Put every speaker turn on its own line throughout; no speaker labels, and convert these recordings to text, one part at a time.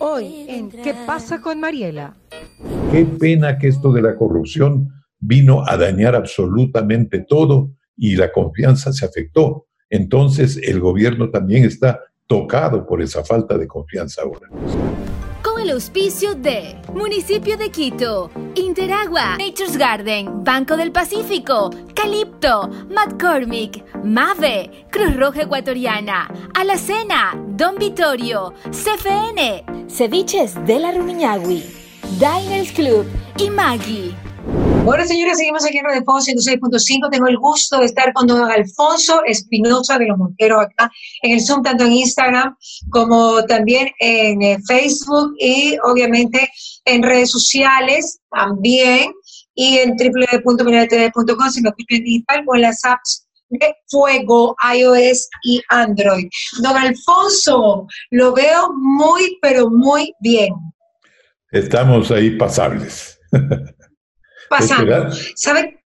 Hoy en ¿Qué pasa con Mariela?
Qué pena que esto de la corrupción vino a dañar absolutamente todo y la confianza se afectó. Entonces el gobierno también está tocado por esa falta de confianza ahora.
El auspicio de Municipio de Quito, Interagua, Nature's Garden, Banco del Pacífico, Calipto, McCormick, Mave, Cruz Roja Ecuatoriana, Alacena, Don Vittorio, CFN, Ceviches de la Rumiñahui, Diners Club y Maggie.
Bueno, señores, seguimos aquí en Radio Fondo 106.5. Tengo el gusto de estar con don Alfonso Espinosa de los Monteros acá en el Zoom, tanto en Instagram como también en eh, Facebook y obviamente en redes sociales también y en www.miratv.com si me escuchan digital o en las apps de Fuego, iOS y Android. Don Alfonso, lo veo muy, pero muy bien.
Estamos ahí pasables.
pasando. ¿Sabe?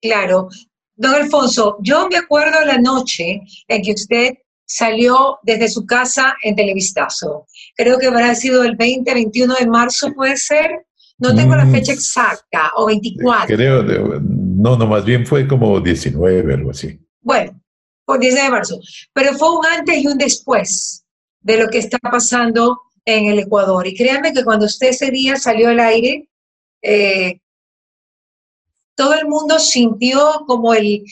Claro. Don Alfonso, yo me acuerdo la noche en que usted salió desde su casa en Televistazo. Creo que habrá sido el 20, 21 de marzo, ¿puede ser? No tengo la fecha mm. exacta, o 24.
Creo, no, no, más bien fue como 19, algo así.
Bueno, por 19 de marzo. Pero fue un antes y un después de lo que está pasando en el Ecuador. Y créanme que cuando usted ese día salió al aire, eh, todo el mundo sintió como el,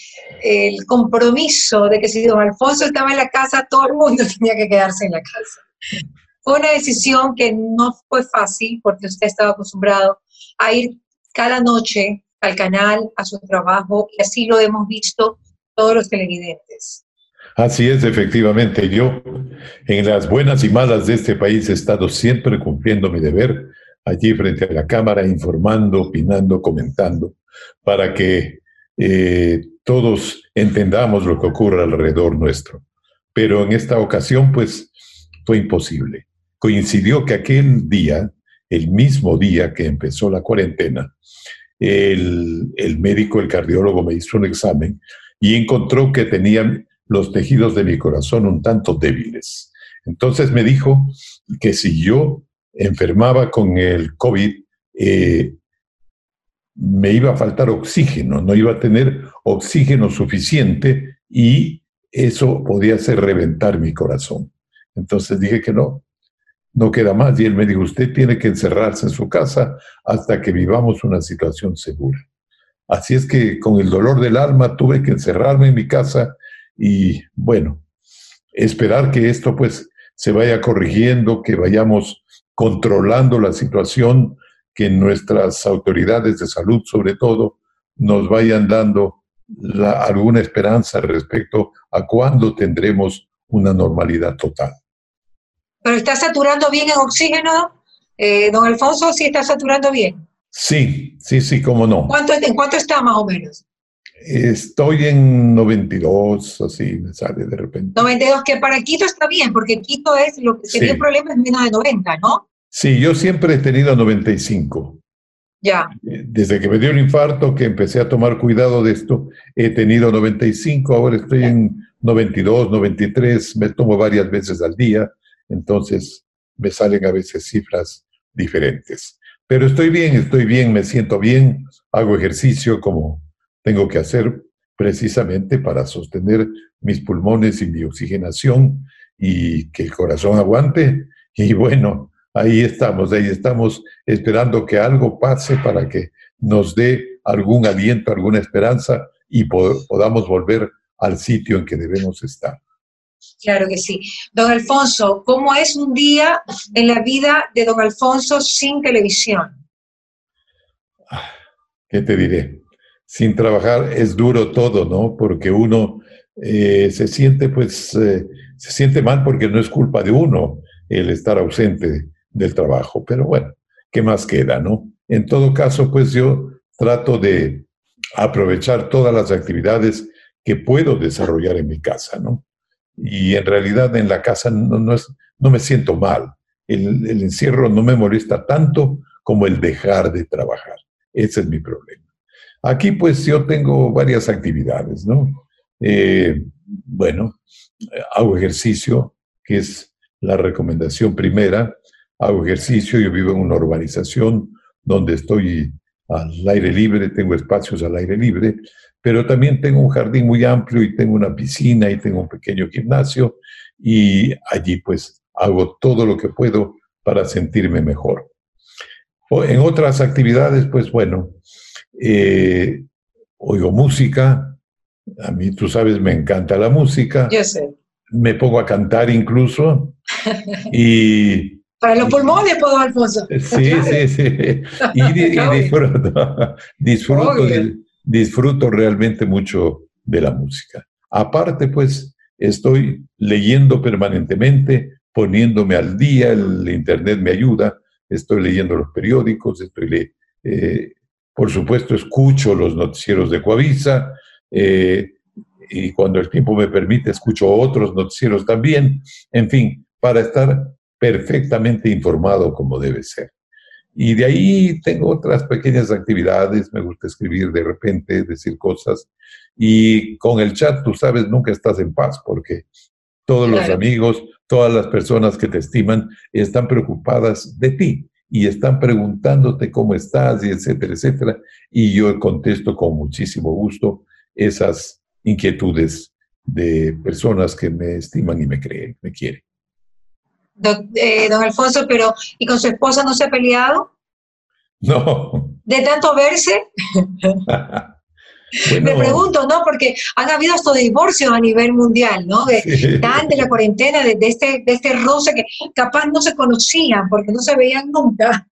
compromiso de que si don Alfonso estaba en la casa, todo el mundo tenía que quedarse en la casa. Fue una decisión que no fue fácil porque usted estaba acostumbrado a ir cada noche al canal, a su trabajo, y así lo hemos visto todos los televidentes.
Así es, efectivamente. Yo, en las buenas y malas de este país, he estado siempre cumpliendo mi deber allí frente a la cámara, informando, opinando, comentando para que eh, todos entendamos lo que ocurre alrededor nuestro. Pero en esta ocasión, pues, fue imposible. Coincidió que aquel día, el mismo día que empezó la cuarentena, el, el médico, el cardiólogo me hizo un examen y encontró que tenía los tejidos de mi corazón un tanto débiles. Entonces me dijo que si yo enfermaba con el COVID, eh, me iba a faltar oxígeno, no iba a tener oxígeno suficiente y eso podía hacer reventar mi corazón. Entonces dije que no, no queda más. Y él me dijo, usted tiene que encerrarse en su casa hasta que vivamos una situación segura. Así es que con el dolor del alma tuve que encerrarme en mi casa y bueno, esperar que esto pues se vaya corrigiendo, que vayamos controlando la situación que nuestras autoridades de salud, sobre todo, nos vayan dando alguna esperanza respecto a cuándo tendremos una normalidad total.
¿Pero está saturando bien en oxígeno, eh, don Alfonso? ¿Sí está saturando bien?
Sí, sí, sí, cómo no.
¿Cuánto, ¿En cuánto está más o menos?
Estoy en 92, así me sale de repente.
92, que para Quito está bien, porque Quito es lo que sería el problema es menos de 90, ¿no?
Sí, yo siempre he tenido 95.
Ya.
Desde que me dio el infarto, que empecé a tomar cuidado de esto, he tenido 95, ahora estoy en 92, 93, me tomo varias veces al día, entonces me salen a veces cifras diferentes. Pero estoy bien, estoy bien, me siento bien, hago ejercicio como tengo que hacer precisamente para sostener mis pulmones y mi oxigenación y que el corazón aguante. Y bueno, ahí estamos, ahí estamos esperando que algo pase para que nos dé algún aliento, alguna esperanza y podamos volver al sitio en que debemos estar.
Claro que sí. Don Alfonso, ¿cómo es un día en la vida de don Alfonso sin televisión?
¿Qué te diré? Sin trabajar es duro todo, ¿no? Porque uno eh, se siente, pues, eh, se siente mal porque no es culpa de uno el estar ausente del trabajo. Pero bueno, ¿qué más queda, no? En todo caso, pues yo trato de aprovechar todas las actividades que puedo desarrollar en mi casa, ¿no? Y en realidad en la casa no, es, no me siento mal. El, el, encierro no me molesta tanto como el dejar de trabajar. Ese es mi problema. Aquí pues yo tengo varias actividades, ¿no? Eh, bueno, hago ejercicio, que es la recomendación primera, hago ejercicio, yo vivo en una urbanización donde estoy al aire libre, tengo espacios al aire libre, pero también tengo un jardín muy amplio y tengo una piscina y tengo un pequeño gimnasio y allí pues hago todo lo que puedo para sentirme mejor. En otras actividades, pues bueno, eh, oigo música, a mí tú sabes, me encanta la música.
Yo sé.
Me pongo a cantar incluso y
para los pulmones, puedo, Alfonso.
Sí, sí, sí. Y, disfruto, disfruto, disfruto, realmente mucho de la música. Aparte, pues, estoy leyendo permanentemente, poniéndome al día, el Internet me ayuda, estoy leyendo los periódicos, estoy eh, por supuesto, escucho los noticieros de Coavisa, eh, y cuando el tiempo me permite, escucho otros noticieros también, en fin, para estar perfectamente informado como debe ser. Y de ahí tengo otras pequeñas actividades, me gusta escribir de repente, decir cosas. Y con el chat, tú sabes, nunca estás en paz porque todos los amigos, todas las personas que te estiman están preocupadas de ti y están preguntándote cómo estás y etcétera, etcétera. Y yo contesto con muchísimo gusto esas inquietudes de personas que me estiman y me creen, me quieren.
Eh, don, Alfonso, pero ¿y con su esposa no se ha peleado?
No.
¿De tanto verse? Me pregunto, ¿no? Porque han habido estos divorcios a nivel mundial, ¿no? De, de la cuarentena, de, este, de este roce que capaz no se conocían porque no se veían nunca.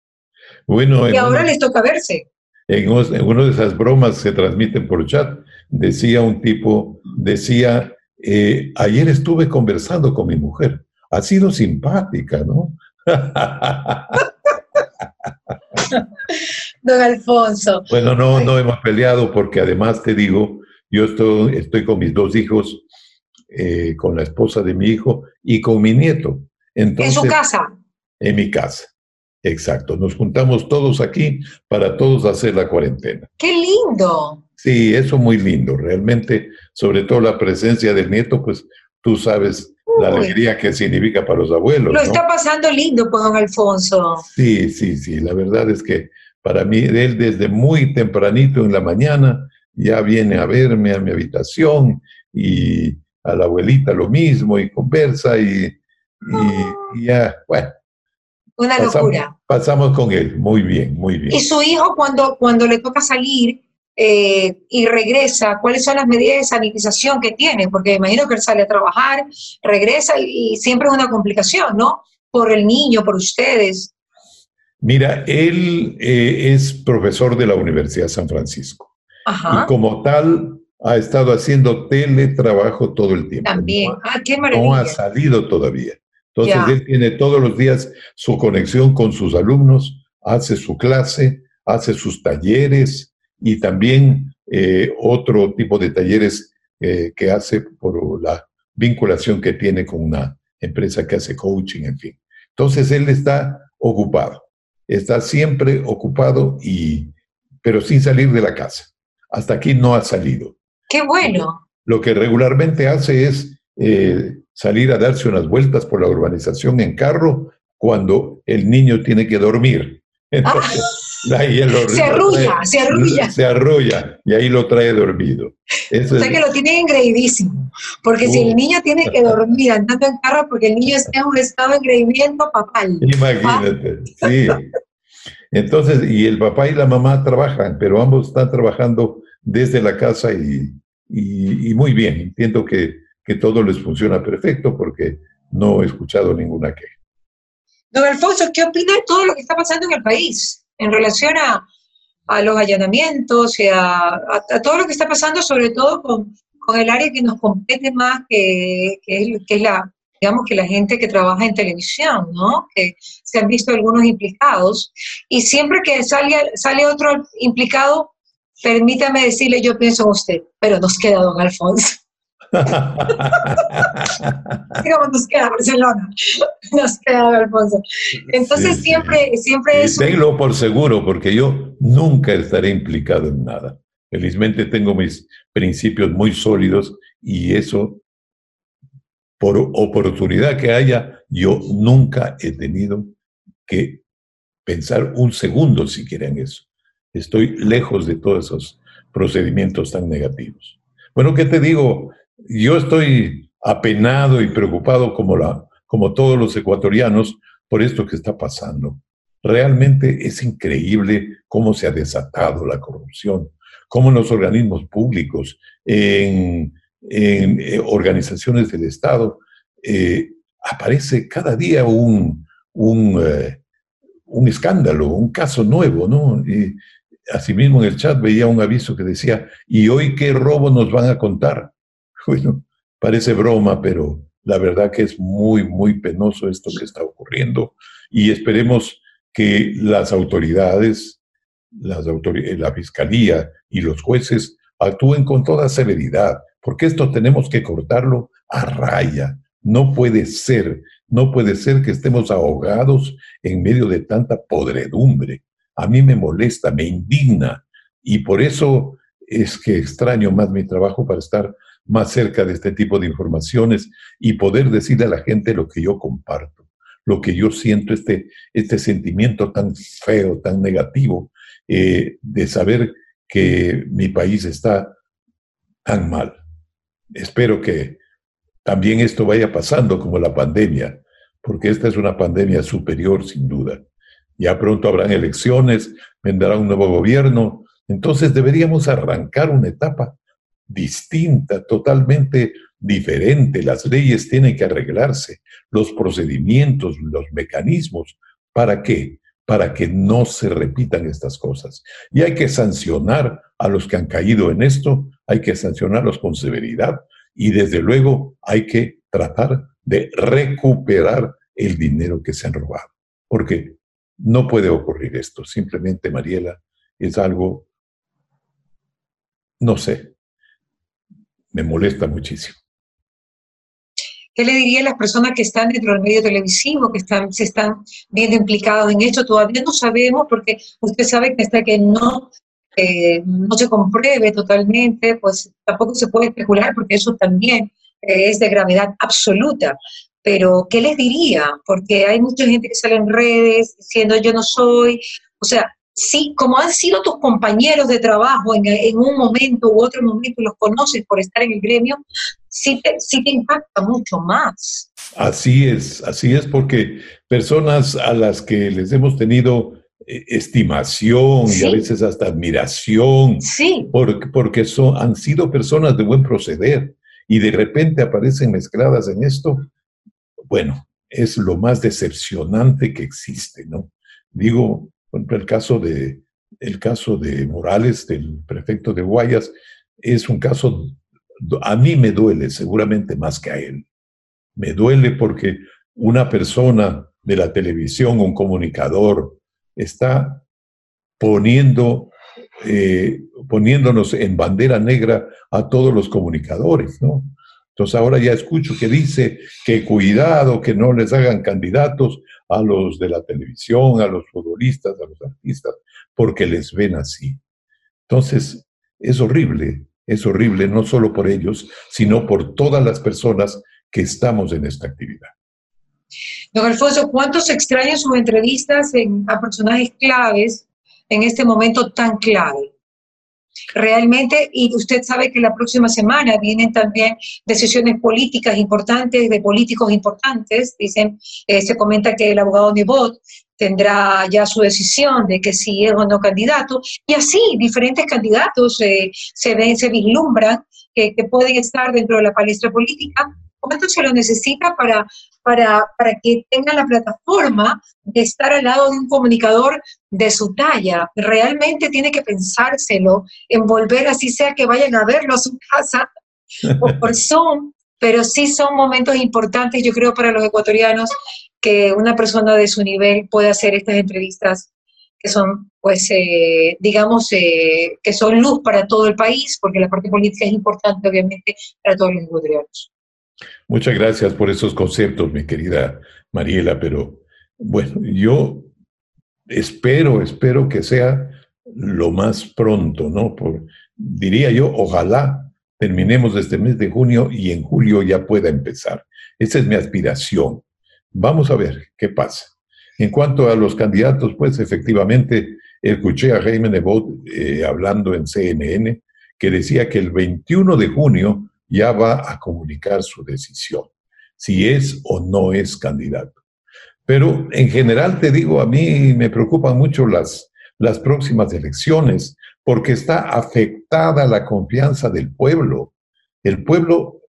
Bueno,
y ahora les toca verse.
En, en una de esas bromas que transmiten por chat, decía un tipo, decía, eh, ayer estuve conversando con mi mujer ha sido simpática, ¿no?
Don Alfonso.
Bueno, no, no hemos peleado porque además te digo, yo estoy, estoy con mis dos hijos, eh, con la esposa de mi hijo y con mi nieto.
Entonces, ¿En su casa?
En mi casa, exacto. Nos juntamos todos aquí para todos hacer la cuarentena.
¡Qué lindo!
Sí, eso muy lindo, realmente, sobre todo la presencia del nieto, pues tú sabes la alegría que significa para los abuelos.
Lo está pasando lindo, pues, don Alfonso.
Sí, sí, sí. La verdad es que para mí, él desde muy tempranito en la mañana ya viene a verme a mi habitación y a la abuelita lo mismo y conversa y, y, ya, bueno.
Una locura.
Pasamos con él, muy bien, muy bien.
Y su hijo cuando, cuando le toca salir, eh, y regresa, cuáles son las medidas de sanitización que tiene, porque imagino que él sale a trabajar, regresa y, siempre es una complicación, ¿no? Por el niño, por ustedes.
Mira, él eh, es profesor de la Universidad de San Francisco.
Ajá.
Y como tal, ha estado haciendo teletrabajo todo el tiempo.
También. ah, qué maravilla.
No ha salido todavía. Entonces, él tiene todos los días su conexión con sus alumnos, hace su clase, hace sus talleres, y también eh, otro tipo de talleres eh, que hace por la vinculación que tiene con una empresa que hace coaching, en fin. Entonces él está ocupado, está siempre ocupado y pero sin salir de la casa. Hasta aquí no ha salido.
Qué bueno.
Lo que regularmente hace es eh, salir a darse unas vueltas por la urbanización en carro cuando el niño tiene que dormir. Entonces,
se arrulla, se arrulla.
Se arrulla y ahí lo trae dormido.
o sea que lo tiene engreidísimo. Porque si el uh. niño tiene que dormir andando en carro porque el niño está en un estado de engreimiento papal.
Imagínate, sí. Entonces, y el papá y la mamá trabajan, pero ambos están trabajando desde la casa y, y, muy bien. Entiendo que, que todo les funciona perfecto porque no he escuchado ninguna queja.
Don Alfonso, ¿qué opina de todo lo que está pasando en el país en relación a, los allanamientos y a, todo lo que está pasando, sobre todo con, el área que nos compete más, que, es, la, digamos que la gente que trabaja en televisión, ¿no? Que se han visto algunos implicados. Y siempre que sale, sale otro implicado, permítame decirle, yo pienso en usted, pero nos queda don Alfonso. Nos queda Barcelona, nos queda Alfonso. Entonces siempre, siempre es...
Tenlo por seguro, porque yo nunca estaré implicado en nada. Felizmente tengo mis principios muy sólidos y eso, por oportunidad que haya, yo nunca he tenido que pensar un segundo siquiera en eso. Estoy lejos de todos esos procedimientos tan negativos. Bueno, ¿qué te digo? Yo estoy apenado y preocupado como, la, como todos los ecuatorianos por esto que está pasando. Realmente es increíble cómo se ha desatado la corrupción, cómo en los organismos públicos, en, eh, organizaciones del Estado, eh, aparece cada día un, eh, un, escándalo, un caso nuevo, ¿no? Y asimismo en el chat veía un aviso que decía, ¿y hoy qué robo nos van a contar? Bueno, parece broma, pero la verdad que es muy, muy penoso esto que está ocurriendo y esperemos que las autoridades, las autoridades, la fiscalía y los jueces actúen con toda severidad, porque esto tenemos que cortarlo a raya. No puede ser, no puede ser que estemos ahogados en medio de tanta podredumbre. A mí me molesta, me indigna y por eso es que extraño más mi trabajo para estar más cerca de este tipo de informaciones y poder decirle a la gente lo que yo comparto, lo que yo siento, este, este sentimiento tan feo, tan negativo, eh, de saber que mi país está tan mal. Espero que también esto vaya pasando como la pandemia, porque esta es una pandemia superior sin duda. Ya pronto habrán elecciones, vendrá un nuevo gobierno, entonces deberíamos arrancar una etapa distinta, totalmente diferente. Las leyes tienen que arreglarse, los procedimientos, los mecanismos. ¿Para qué? Para que no se repitan estas cosas. Y hay que sancionar a los que han caído en esto, hay que sancionarlos con severidad y desde luego hay que tratar de recuperar el dinero que se han robado. Porque no puede ocurrir esto. Simplemente, Mariela, es algo, no sé, me molesta muchísimo.
¿Qué le diría a las personas que están dentro del medio televisivo, que están, se están viendo implicados en esto? Todavía no sabemos, porque usted sabe que hasta que no, eh, no se compruebe totalmente, pues tampoco se puede especular, porque eso también eh, es de gravedad absoluta. Pero, ¿qué les diría? Porque hay mucha gente que sale en redes diciendo yo no soy, o sea, sí, como han sido tus compañeros de trabajo en, un momento u otro momento, los conoces por estar en el gremio, sí te, sí te impacta mucho más.
Así es, así es, porque personas a las que les hemos tenido eh, estimación y a veces hasta admiración,
sí.
porque, porque son, han sido personas de buen proceder y de repente aparecen mezcladas en esto, bueno, es lo más decepcionante que existe, ¿no? Digo, por ejemplo, el caso de, el caso de Morales, del prefecto de Guayas, es un caso, a mí me duele seguramente más que a él. Me duele porque una persona de la televisión, un comunicador, está poniendo, eh, poniéndonos en bandera negra a todos los comunicadores, ¿no? Entonces ahora ya escucho que dice que cuidado, que no les hagan candidatos a los de la televisión, a los futbolistas, a los artistas, porque les ven así. Entonces es horrible, es horrible no solo por ellos, sino por todas las personas que estamos en esta actividad.
Don Alfonso, ¿cuántos extrañan sus entrevistas a personajes claves en este momento tan clave? Realmente, y usted sabe que la próxima semana vienen también decisiones políticas importantes, de políticos importantes, dicen, eh, se comenta que el abogado Nebot tendrá ya su decisión de que si es o no candidato, y así diferentes candidatos eh, se ven, se vislumbran que, que pueden estar dentro de la palestra política, ¿Cuánto se lo necesita para, para, para que tenga la plataforma de estar al lado de un comunicador de su talla? Realmente tiene que pensárselo, envolver así sea que vayan a verlo a su casa o por Zoom, pero sí son momentos importantes, yo creo, para los ecuatorianos que una persona de su nivel pueda hacer estas entrevistas que son, pues, eh, digamos, eh, que son luz para todo el país, porque la parte política es importante, obviamente, para todos los ecuatorianos.
Muchas gracias por esos conceptos, mi querida Mariela, pero bueno, yo espero, espero que sea lo más pronto, ¿no? Diría yo, ojalá terminemos este mes de junio y en julio ya pueda empezar. Esa es mi aspiración. Vamos a ver qué pasa. En cuanto a los candidatos, pues efectivamente escuché a Jaime Nebot eh, hablando en CNN que decía que el 21 de junio ya va a comunicar su decisión, si es o no es candidato. Pero en general te digo, a mí me preocupan mucho las, las próximas elecciones porque está afectada la confianza del pueblo. El pueblo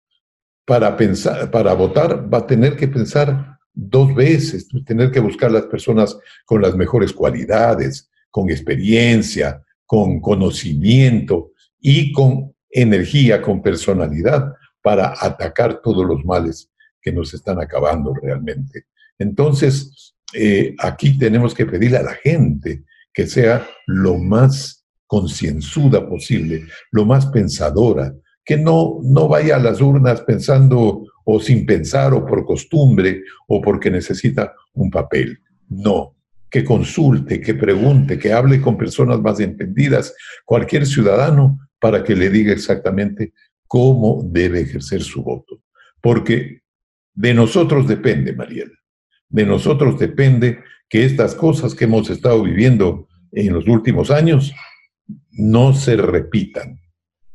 para pensar, para votar va a tener que pensar dos veces, tener que buscar las personas con las mejores cualidades, con experiencia, con conocimiento y con energía, con personalidad para atacar todos los males que nos están acabando realmente. Entonces, eh, aquí tenemos que pedirle a la gente que sea lo más concienzuda posible, lo más pensadora, que no, no vaya a las urnas pensando o sin pensar o por costumbre o porque necesita un papel. No, que consulte, que pregunte, que hable con personas más entendidas, cualquier ciudadano, para que le diga exactamente cómo debe ejercer su voto. Porque de nosotros depende, Mariela, de nosotros depende que estas cosas que hemos estado viviendo en los últimos años no se repitan.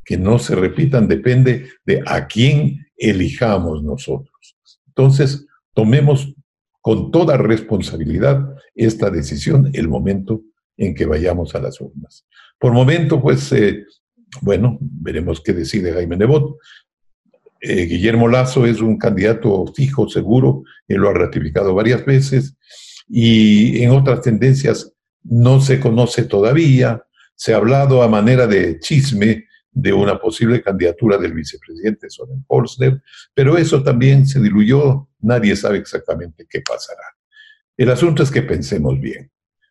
Que no se repitan depende de a quién elijamos nosotros. Entonces, tomemos con toda responsabilidad esta decisión el momento en que vayamos a las urnas. Por momento, pues, eh, bueno, veremos qué decide Jaime Nebot. Eh, Guillermo Lazo es un candidato fijo, seguro, él lo ha ratificado varias veces, y en otras tendencias no se conoce todavía, se ha hablado a manera de chisme de una posible candidatura del vicepresidente Soren Polsner, pero eso también se diluyó, nadie sabe exactamente qué pasará. El asunto es que pensemos bien,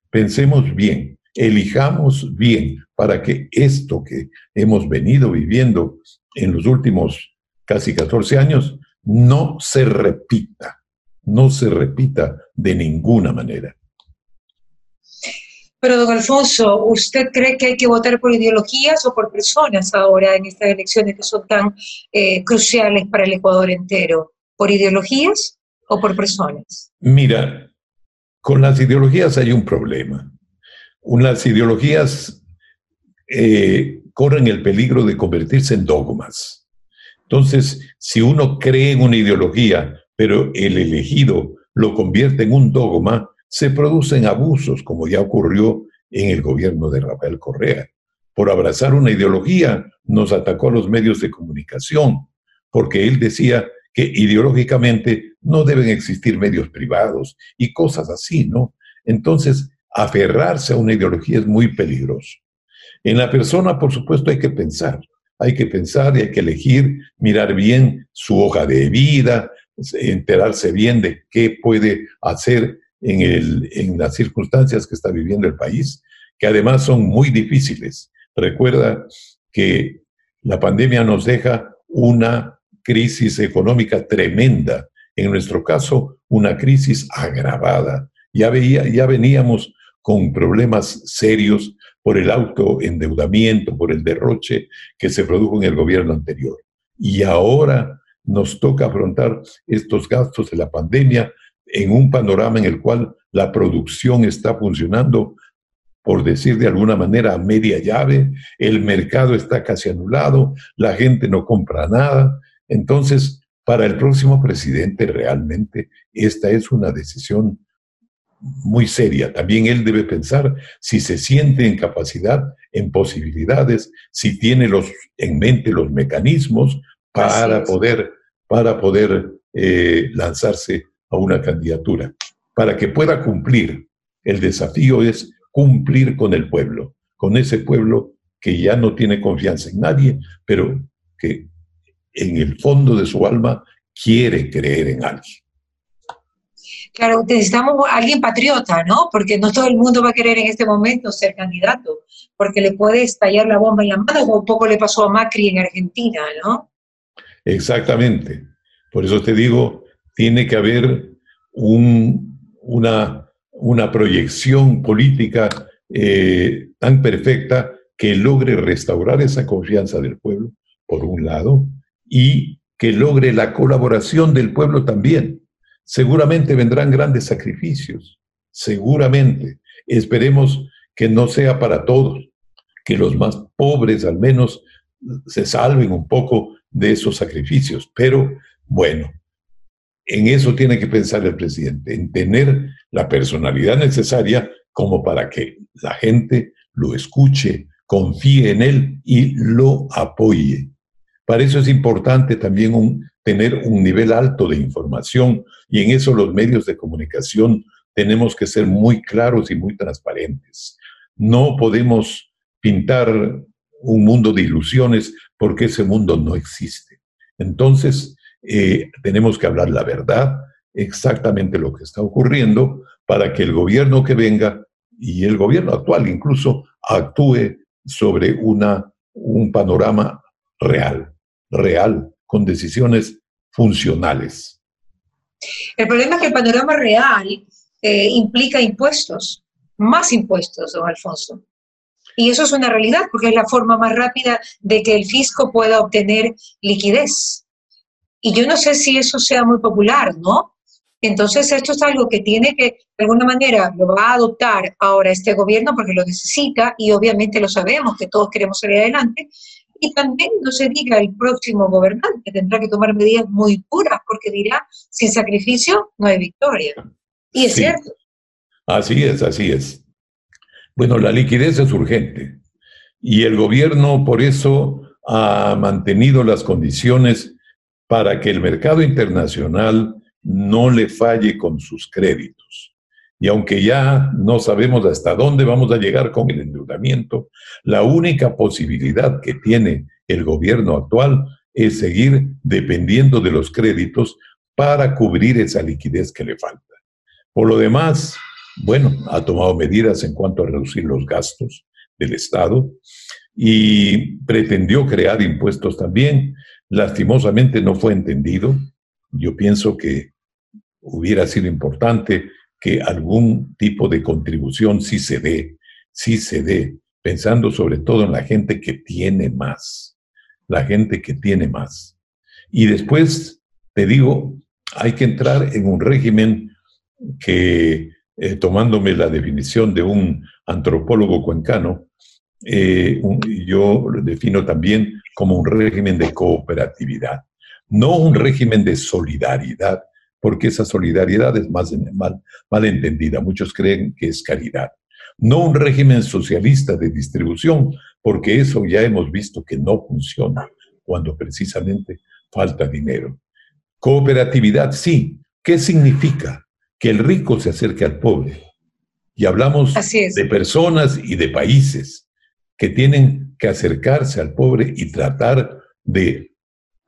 pensemos bien, elijamos bien para que esto que hemos venido viviendo en los últimos casi 14 años no se repita, no se repita de ninguna manera.
Pero, don Alfonso, ¿usted cree que hay que votar por ideologías o por personas ahora en estas elecciones que son tan eh, cruciales para el Ecuador entero? ¿Por ideologías o por personas?
Mira, con las ideologías hay un problema. Unas ideologías eh, corren el peligro de convertirse en dogmas. Entonces, si uno cree en una ideología, pero el elegido lo convierte en un dogma, se producen abusos, como ya ocurrió en el gobierno de Rafael Correa. Por abrazar una ideología, nos atacó a los medios de comunicación, porque él decía que ideológicamente no deben existir medios privados y cosas así, ¿no? Entonces, aferrarse a una ideología es muy peligroso. En la persona, por supuesto, hay que pensar, hay que pensar y hay que elegir, mirar bien su hoja de vida, enterarse bien de qué puede hacer en, las circunstancias que está viviendo el país, que además son muy difíciles. Recuerda que la pandemia nos deja una crisis económica tremenda, en nuestro caso, una crisis agravada. Ya, veía, ya veníamos con problemas serios por el autoendeudamiento, por el derroche que se produjo en el gobierno anterior. Y ahora nos toca afrontar estos gastos de la pandemia en un panorama en el cual la producción está funcionando, por decir de alguna manera, a media llave, el mercado está casi anulado, la gente no compra nada. Entonces, para el próximo presidente realmente esta es una decisión muy seria. También él debe pensar si se siente en capacidad, en posibilidades, si tiene los, en mente los mecanismos para poder, para poder eh, lanzarse a una candidatura. Para que pueda cumplir, el desafío es cumplir con el pueblo, con ese pueblo que ya no tiene confianza en nadie, pero que en el fondo de su alma quiere creer en alguien.
Claro, necesitamos alguien patriota, ¿no? Porque no todo el mundo va a querer en este momento ser candidato, porque le puede estallar la bomba en la mano, como un poco le pasó a Macri en Argentina, ¿no?
Exactamente. Por eso te digo, tiene que haber una, proyección política eh, tan perfecta que logre restaurar esa confianza del pueblo, por un lado, y que logre la colaboración del pueblo también. Seguramente vendrán grandes sacrificios, seguramente. Esperemos que no sea para todos, que los más pobres al menos se salven un poco de esos sacrificios. Pero bueno, en eso tiene que pensar el presidente, en tener la personalidad necesaria como para que la gente lo escuche, confíe en él y lo apoye. Para eso es importante también tener un nivel alto de información y en eso los medios de comunicación tenemos que ser muy claros y muy transparentes. No podemos pintar un mundo de ilusiones porque ese mundo no existe. Entonces, eh, tenemos que hablar la verdad, exactamente lo que está ocurriendo, para que el gobierno que venga y el gobierno actual incluso actúe sobre una, un panorama real, real, con decisiones funcionales.
El problema es que el panorama real eh, implica impuestos, más impuestos, don Alfonso. Y eso es una realidad porque es la forma más rápida de que el fisco pueda obtener liquidez. Y yo no sé si eso sea muy popular, ¿no? Entonces, esto es algo que tiene que, de alguna manera, lo va a adoptar ahora este gobierno porque lo necesita y obviamente lo sabemos que todos queremos salir adelante. Y también no se diga el próximo gobernante, tendrá que tomar medidas muy puras porque dirá, sin sacrificio no hay victoria. Y es cierto.
Así es, así es. Bueno, la liquidez es urgente y el gobierno por eso ha mantenido las condiciones para que el mercado internacional no le falle con sus créditos. Y aunque ya no sabemos hasta dónde vamos a llegar con el endeudamiento, la única posibilidad que tiene el gobierno actual es seguir dependiendo de los créditos para cubrir esa liquidez que le falta. Por lo demás, bueno, ha tomado medidas en cuanto a reducir los gastos del Estado y pretendió crear impuestos también. Lastimosamente no fue entendido. Yo pienso que hubiera sido importante que algún tipo de contribución sí se dé, sí se dé, pensando sobre todo en la gente que tiene más, la gente que tiene más. Y después, te digo, hay que entrar en un régimen que, eh, tomándome la definición de un antropólogo cuencano, eh, yo lo defino también como un régimen de cooperatividad, no un régimen de solidaridad, porque esa solidaridad es más mal, mal entendida. Muchos creen que es caridad. No un régimen socialista de distribución, porque eso ya hemos visto que no funciona cuando precisamente falta dinero. Cooperatividad, sí. ¿Qué significa? Que el rico se acerque al pobre. Y hablamos de personas y de países que tienen que acercarse al pobre y tratar de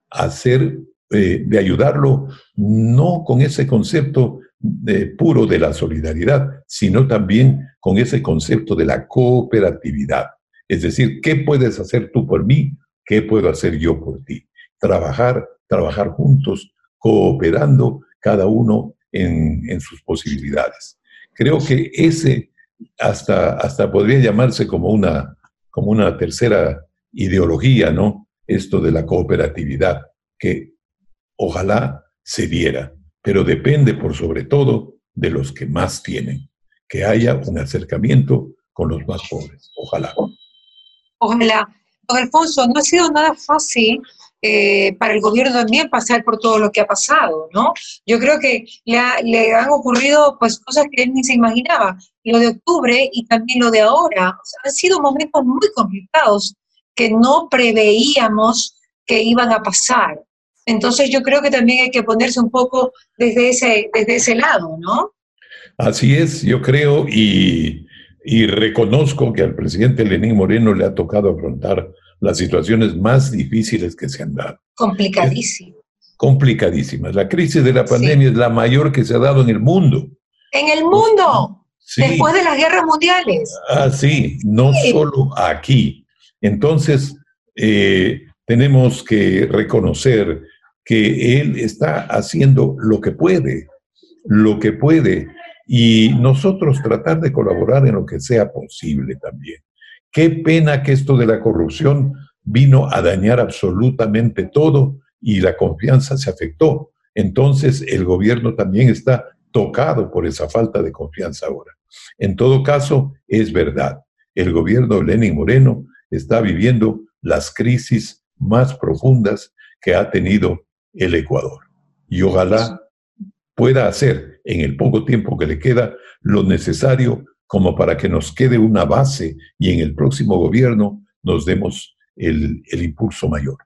hacer eh, de ayudarlo, no con ese concepto de, puro de la solidaridad, sino también con ese concepto de la cooperatividad. Es decir, ¿qué puedes hacer tú por mí? ¿Qué puedo hacer yo por ti? Trabajar, trabajar juntos, cooperando cada uno en, en sus posibilidades. Creo que ese hasta, hasta podría llamarse como una, como una tercera ideología, ¿no? Esto de la cooperatividad, que Ojalá se diera, pero depende por sobre todo de los que más tienen, que haya un acercamiento con los más pobres. Ojalá.
Ojalá. Don Alfonso, no ha sido nada fácil eh, para el gobierno también pasar por todo lo que ha pasado, ¿no? Yo creo que le, han ocurrido pues cosas que él ni se imaginaba. Lo de octubre y también lo de ahora. han sido momentos muy complicados que no preveíamos que iban a pasar. Entonces yo creo que también hay que ponerse un poco desde ese, desde ese lado, ¿no?
Así es, yo creo y, reconozco que al presidente Lenín Moreno le ha tocado afrontar las situaciones más difíciles que se han dado.
Complicadísimas.
Complicadísimas. La crisis de la pandemia es la mayor que se ha dado en el mundo.
En el mundo. Después de las guerras mundiales.
Ah, sí, no solo aquí. Entonces, eh, tenemos que reconocer que él está haciendo lo que puede, lo que puede, y nosotros tratar de colaborar en lo que sea posible también. Qué pena que esto de la corrupción vino a dañar absolutamente todo y la confianza se afectó. Entonces el gobierno también está tocado por esa falta de confianza ahora. En todo caso, es verdad, el gobierno de Lenin Moreno está viviendo las crisis más profundas que ha tenido el Ecuador. Y ojalá pueda hacer en el poco tiempo que le queda lo necesario como para que nos quede una base y en el próximo gobierno nos demos el, impulso mayor.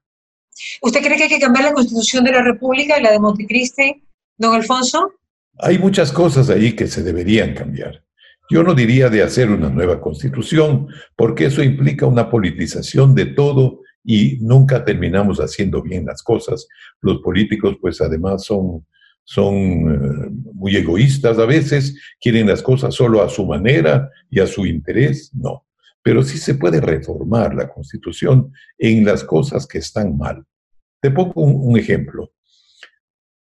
¿Usted cree que hay que cambiar la constitución de la República y la de Montecristi, don Alfonso?
Hay muchas cosas ahí que se deberían cambiar. Yo no diría de hacer una nueva constitución, porque eso implica una politización de todo y nunca terminamos haciendo bien las cosas. Los políticos, pues además son, son eh, muy egoístas a veces, quieren las cosas solo a su manera y a su interés. No, pero sí se puede reformar la constitución en las cosas que están mal. Te pongo un ejemplo.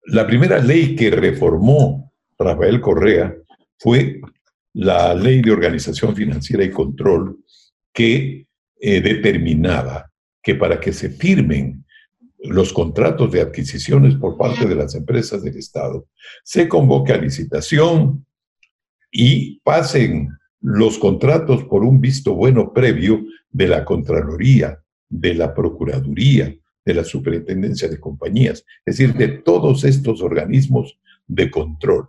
La primera ley que reformó Rafael Correa fue la ley de organización financiera y control que eh, determinaba que para que se firmen los contratos de adquisiciones por parte de las empresas del Estado, se convoque a licitación y pasen los contratos por un visto bueno previo de la Contraloría, de la Procuraduría, de la Superintendencia de Compañías, es decir, de todos estos organismos de control.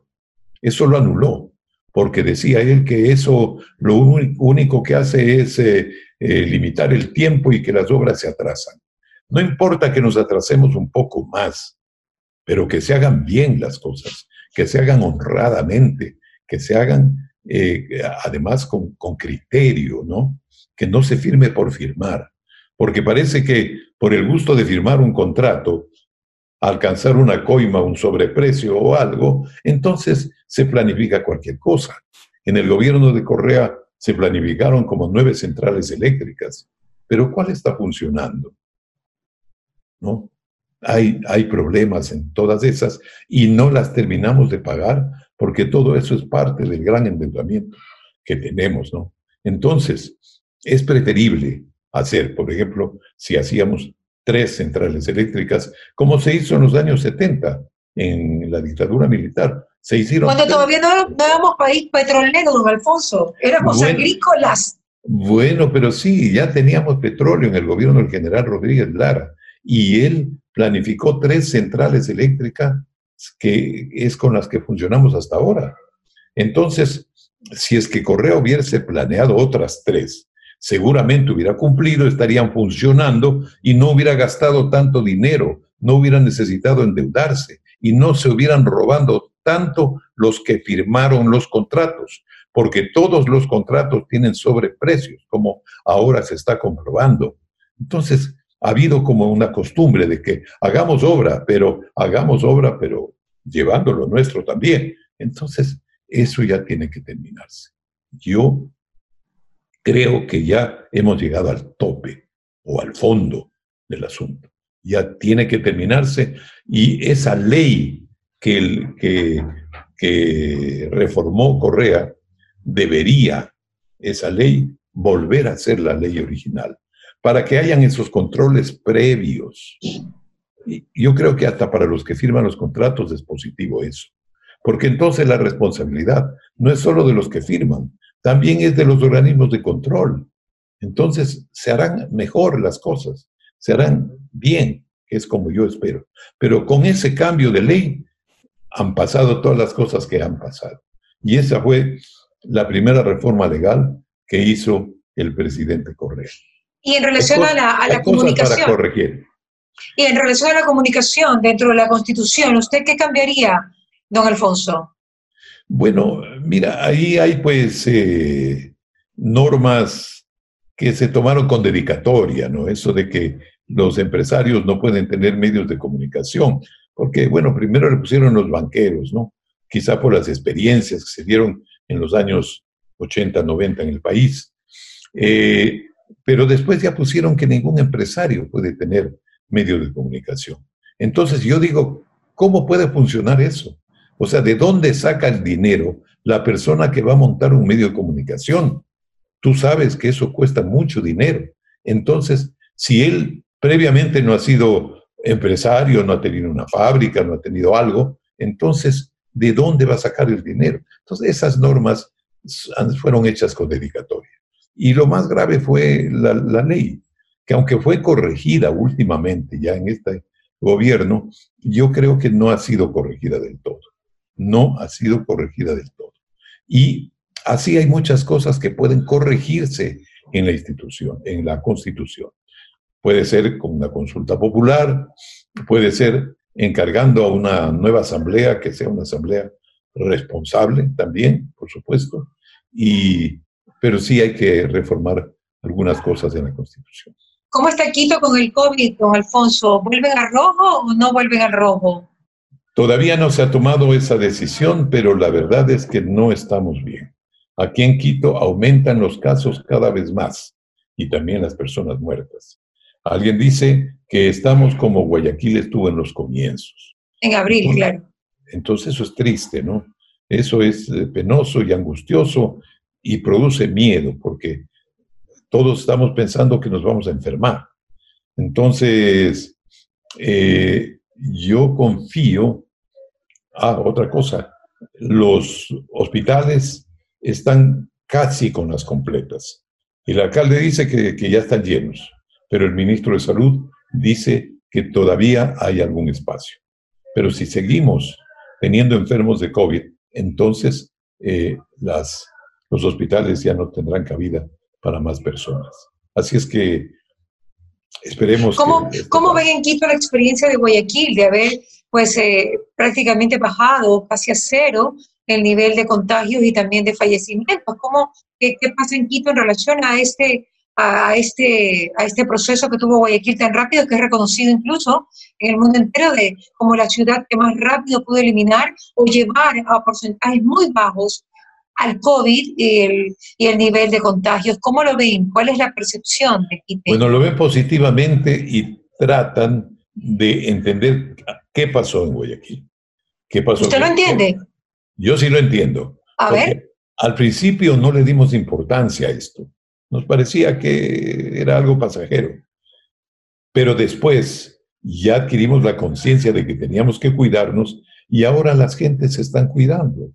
Eso lo anuló porque decía él que eso lo único que hace es eh, eh, limitar el tiempo y que las obras se atrasan. No importa que nos atrasemos un poco más, pero que se hagan bien las cosas, que se hagan honradamente, que se hagan eh, además con, con criterio, ¿no? Que no se firme por firmar, porque parece que por el gusto de firmar un contrato, alcanzar una coima, un sobreprecio o algo, entonces se planifica cualquier cosa. En el gobierno de Correa se planificaron como nueve centrales eléctricas, pero ¿cuál está funcionando? ¿No? Hay, hay problemas en todas esas y no las terminamos de pagar porque todo eso es parte del gran endeudamiento que tenemos, ¿no? Entonces, es preferible hacer, por ejemplo, si hacíamos tres centrales eléctricas, como se hizo en los años 70 en la dictadura militar. Se hicieron.
Cuando todavía no, éramos país petrolero, don Alfonso, éramos agrícolas.
Bueno, pero sí, ya teníamos petróleo en el gobierno del general Rodríguez Lara y él planificó tres centrales eléctricas que es con las que funcionamos hasta ahora. Entonces, si es que Correa hubiese planeado otras tres, seguramente hubiera cumplido, estarían funcionando y no hubiera gastado tanto dinero, no hubiera necesitado endeudarse y no se hubieran robando tanto los que firmaron los contratos, porque todos los contratos tienen sobreprecios, como ahora se está comprobando. Entonces, ha habido como una costumbre de que hagamos obra, pero hagamos obra, pero llevando lo nuestro también. Entonces, eso ya tiene que terminarse. Yo creo que ya hemos llegado al tope o al fondo del asunto. Ya tiene que terminarse y esa ley que, el, que, que reformó Correa debería, esa ley, volver a ser la ley original, para que hayan esos controles previos. Y yo creo que hasta para los que firman los contratos es positivo eso, porque entonces la responsabilidad no es solo de los que firman, también es de los organismos de control. Entonces se harán mejor las cosas, se harán bien, que es como yo espero. Pero con ese cambio de ley han pasado todas las cosas que han pasado. Y esa fue la primera reforma legal que hizo el presidente Correa.
Y en relación a la, a la comunicación. Y en relación a la comunicación dentro de la Constitución, ¿usted qué cambiaría, don Alfonso?
Bueno, mira, ahí hay pues eh, normas que se tomaron con dedicatoria, ¿no? Eso de que los empresarios no pueden tener medios de comunicación, porque, bueno, primero le pusieron los banqueros, ¿no? Quizá por las experiencias que se dieron en los años 80, 90 en el país. Eh, pero después ya pusieron que ningún empresario puede tener medios de comunicación. Entonces yo digo, ¿cómo puede funcionar eso? O sea, ¿de dónde saca el dinero la persona que va a montar un medio de comunicación? Tú sabes que eso cuesta mucho dinero. Entonces, si él previamente no ha sido empresario, no ha tenido una fábrica, no ha tenido algo, entonces de dónde va a sacar el dinero. Entonces, esas normas fueron hechas con dedicatoria. Y lo más grave fue la, ley, que aunque fue corregida últimamente ya en este gobierno, yo creo que no ha sido corregida del todo. No ha sido corregida del todo. Y así hay muchas cosas que pueden corregirse en la institución, en la constitución. Puede ser con una consulta popular, puede ser encargando a una nueva asamblea que sea una asamblea responsable también, por supuesto, y, pero sí hay que reformar algunas cosas en la Constitución.
¿Cómo está Quito con el COVID, don Alfonso? ¿Vuelven al rojo o no vuelven al rojo?
Todavía no se ha tomado esa decisión, pero la verdad es que no estamos bien. Aquí en Quito aumentan los casos cada vez más y también las personas muertas. Alguien dice que estamos como Guayaquil estuvo en los comienzos.
En abril, claro.
Entonces eso es triste, ¿no? Eso es eh, penoso y angustioso y produce miedo porque todos estamos pensando que nos vamos a enfermar. Entonces, eh, yo confío, ah, otra cosa, los hospitales están casi con las completas. El alcalde dice que, que ya están llenos, pero el ministro de Salud dice que todavía hay algún espacio. Pero si seguimos teniendo enfermos de COVID, entonces eh, las, los hospitales ya no tendrán cabida para más personas. Así es que esperemos.
¿Cómo, ¿cómo ven en Quito la experiencia de Guayaquil de haber pues eh, prácticamente bajado casi a cero el nivel de contagios y también de fallecimientos? ¿Cómo, qué, qué pasa en Quito en relación a este a este, a este proceso que tuvo Guayaquil tan rápido, que es reconocido incluso en el mundo entero de como la ciudad que más rápido pudo eliminar o llevar a porcentajes muy bajos al COVID y el, y el nivel de contagios. ¿Cómo lo ven? ¿Cuál es la percepción de Quito?
Bueno, lo ven positivamente y tratan de entender qué pasó en Guayaquil. ¿Qué pasó
¿Usted lo entiende?
Yo sí lo entiendo.
A ver.
Al principio no le dimos importancia a esto. Nos parecía que era algo pasajero. Pero después ya adquirimos la conciencia de que teníamos que cuidarnos y ahora las gentes se están cuidando.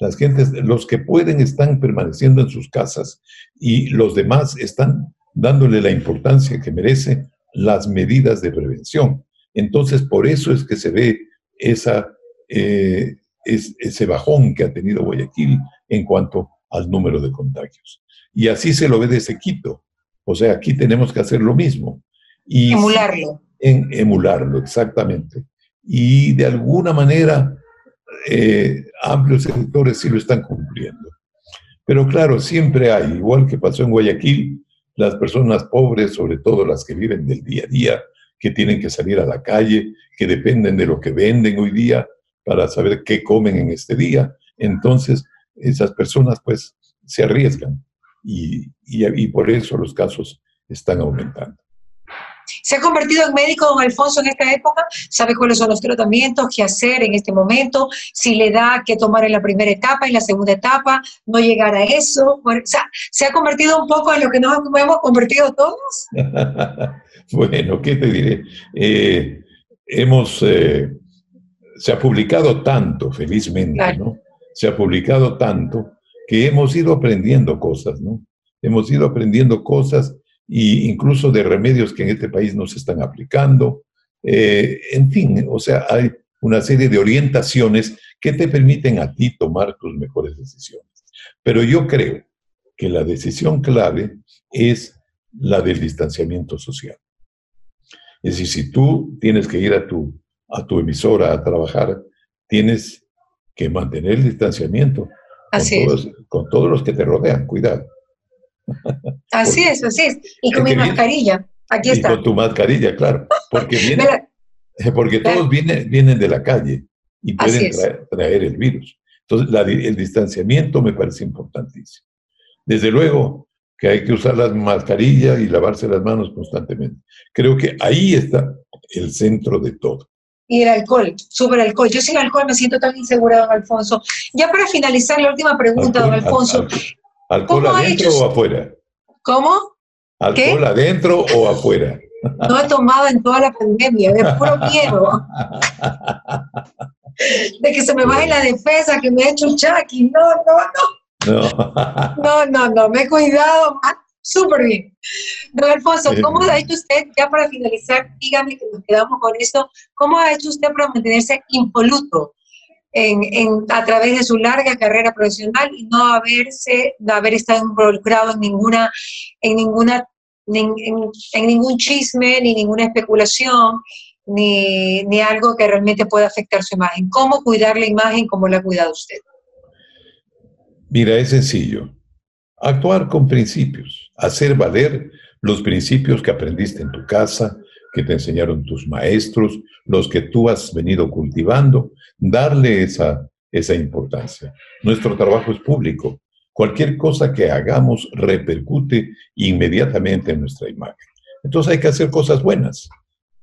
Las gentes, los que pueden están permaneciendo en sus casas y los demás están dándole la importancia que merece las medidas de prevención. Entonces, por eso es que se ve esa, eh, ese bajón que ha tenido Guayaquil en cuanto al número de contagios. Y así se lo ve desde Quito. O sea, aquí tenemos que hacer lo mismo. Y
emularlo.
En, emularlo, exactamente. Y de alguna manera, eh, amplios sectores sí lo están cumpliendo. Pero claro, siempre hay, igual que pasó en Guayaquil, las personas pobres, sobre todo las que viven del día a día, que tienen que salir a la calle, que dependen de lo que venden hoy día para saber qué comen en este día. Entonces, esas personas pues se arriesgan y, y, por eso los casos están aumentando.
¿Se ha convertido en médico don Alfonso en esta época? ¿Sabe cuáles son los tratamientos, qué hacer en este momento? Si le da que tomar en la primera etapa, en la segunda etapa, no llegar a eso. o sea, ¿se ha convertido un poco en lo que nos hemos convertido todos?
bueno, ¿qué te diré? Eh, hemos, eh, se ha publicado tanto, felizmente, ¿no? Se ha publicado tanto que hemos ido aprendiendo cosas, ¿no? Hemos ido aprendiendo cosas e incluso de remedios que en este país no se están aplicando. Eh, en fin, o sea, hay una serie de orientaciones que te permiten a ti tomar tus mejores decisiones. Pero yo creo que la decisión clave es la del distanciamiento social. Es decir, si tú tienes que ir a tu, a tu emisora a trabajar, tienes que mantener el distanciamiento
Así
con, todos, con todos los que te rodean, cuidado.
Así es, así es. Y con mi mascarilla, aquí está.
Y con tu mascarilla, claro. Porque, viene, porque todos vienen, vienen de la calle y pueden traer, el virus. Entonces, el distanciamiento me parece importantísimo. Desde luego que hay que usar la mascarilla y lavarse las manos constantemente. Creo que ahí está el centro de todo
y el alcohol, el alcohol. Yo sin alcohol me siento tan insegura, don Alfonso. Ya para finalizar, la última pregunta, don Alfonso.
¿Alcohol adentro o afuera?
¿Cómo?
¿Alcohol adentro o afuera?
No he tomado en toda la pandemia, de puro miedo. De que se me baje la defensa, que me ha hecho Chucky. No, no, no. No, no, no, me he cuidado súper bien. Don Alfonso, ¿cómo ha hecho usted, ya para finalizar, dígame que nos quedamos con esto, ¿cómo ha hecho usted para mantenerse impoluto en, en, a través de su larga carrera profesional y no haberse, no haber estado involucrado en ninguna, en ninguna, en, en ningún chisme, ni ninguna especulación, ni, ni algo que realmente pueda afectar su imagen? ¿Cómo cuidar la imagen como la ha cuidado usted?
Mira, es sencillo. Actuar con principios, hacer valer los principios que aprendiste en tu casa, que te enseñaron tus maestros, los que tú has venido cultivando, darle esa, esa importancia. Nuestro trabajo es público. Cualquier cosa que hagamos repercute inmediatamente en nuestra imagen. Entonces hay que hacer cosas buenas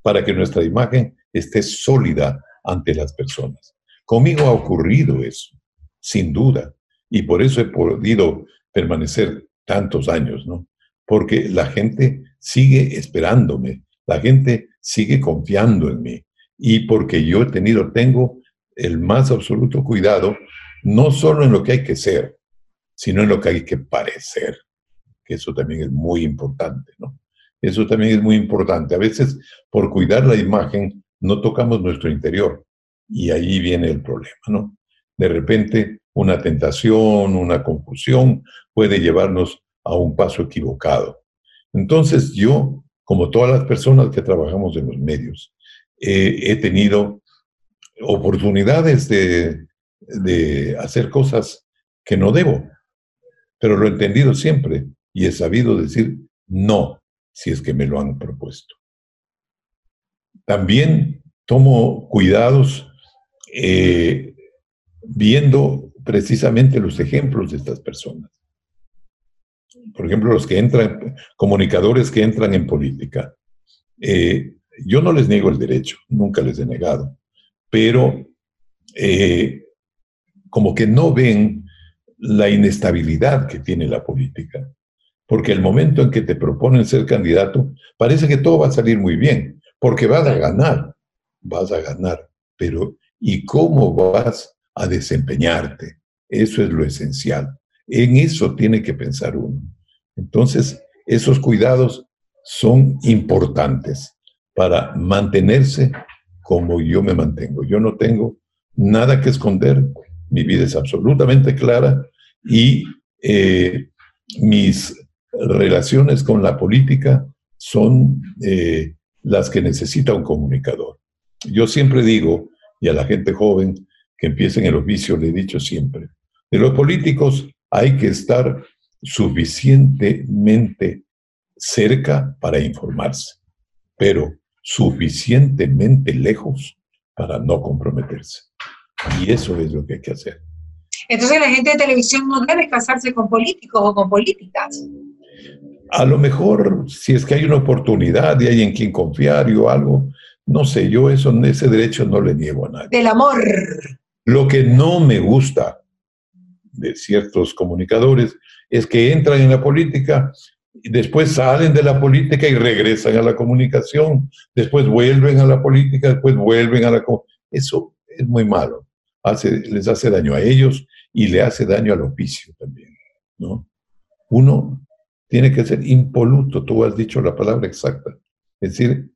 para que nuestra imagen esté sólida ante las personas. Conmigo ha ocurrido eso, sin duda, y por eso he podido permanecer tantos años, ¿no? Porque la gente sigue esperándome, la gente sigue confiando en mí, y porque yo he tenido, tengo el más absoluto cuidado, no solo en lo que hay que ser, sino en lo que hay que parecer, que eso también es muy importante, ¿no? Eso también es muy importante. A veces, por cuidar la imagen, no tocamos nuestro interior. Y ahí viene el problema, ¿no? De repente, una tentación, una confusión puede llevarnos a un paso equivocado. Entonces, yo, como todas las personas que trabajamos en los medios, he tenido oportunidades de, de hacer cosas que no debo, pero lo he entendido siempre y he sabido decir no si es que me lo han propuesto. También tomo cuidados eh, viendo precisamente los ejemplos de estas personas. Por ejemplo, los que entran, comunicadores que entran en política. Eh, yo no les niego el derecho, nunca les he negado, pero eh, como que no ven la inestabilidad que tiene la política porque el momento en que te proponen ser candidato, parece que todo va a salir muy bien, porque vas a ganar, vas a ganar, pero ¿y cómo vas a desempeñarte? Eso es lo esencial. En eso tiene que pensar uno. Entonces, esos cuidados son importantes para mantenerse como yo me mantengo. Yo no tengo nada que esconder, mi vida es absolutamente clara y eh, mis relaciones con la política son eh, las que necesita un comunicador. Yo siempre digo, y a la gente joven que empieza en el oficio le he dicho siempre, de los políticos hay que estar suficientemente cerca para informarse, pero suficientemente lejos para no comprometerse. Y eso es lo que hay que hacer.
Entonces la gente de televisión no debe casarse con políticos o con políticas
a lo mejor, si es que hay una oportunidad y hay en quien confiar o algo, no sé, yo eso, ese derecho no le niego a nadie.
Del amor.
Lo que no me gusta de ciertos comunicadores es que entran en la política y después salen de la política y regresan a la comunicación, después vuelven a la política, después vuelven a la... Eso es muy malo, les hace daño a ellos y le hace daño al oficio también, ¿no? Uno tiene que ser impoluto, tú has dicho la palabra exacta. Es decir,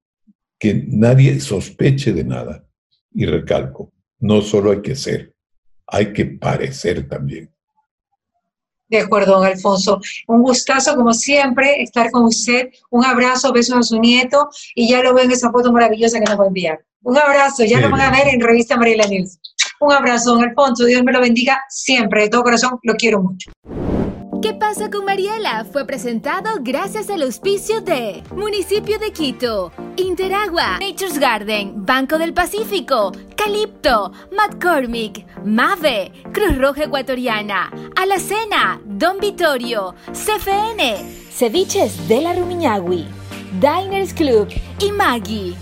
que nadie sospeche de nada. Y recalco, no solo hay que ser, hay que parecer también.
De acuerdo, don Alfonso. Un gustazo, como siempre, estar con usted. Un abrazo, besos a su nieto y ya lo ven en esa foto maravillosa que nos va a enviar. Un abrazo, ya lo van a ver en Revista Mariela News. Un abrazo, don Alfonso. Dios me lo bendiga siempre. De todo corazón, lo quiero mucho.
¿Qué pasa con Mariela? Fue presentado gracias al auspicio de Municipio de Quito, Interagua, Nature's Garden, Banco del Pacífico, Calipto, McCormick, Mave, Cruz Roja Ecuatoriana, Alacena, Don Vittorio, CFN, Ceviches de la Rumiñahui, Diners Club y Maggie.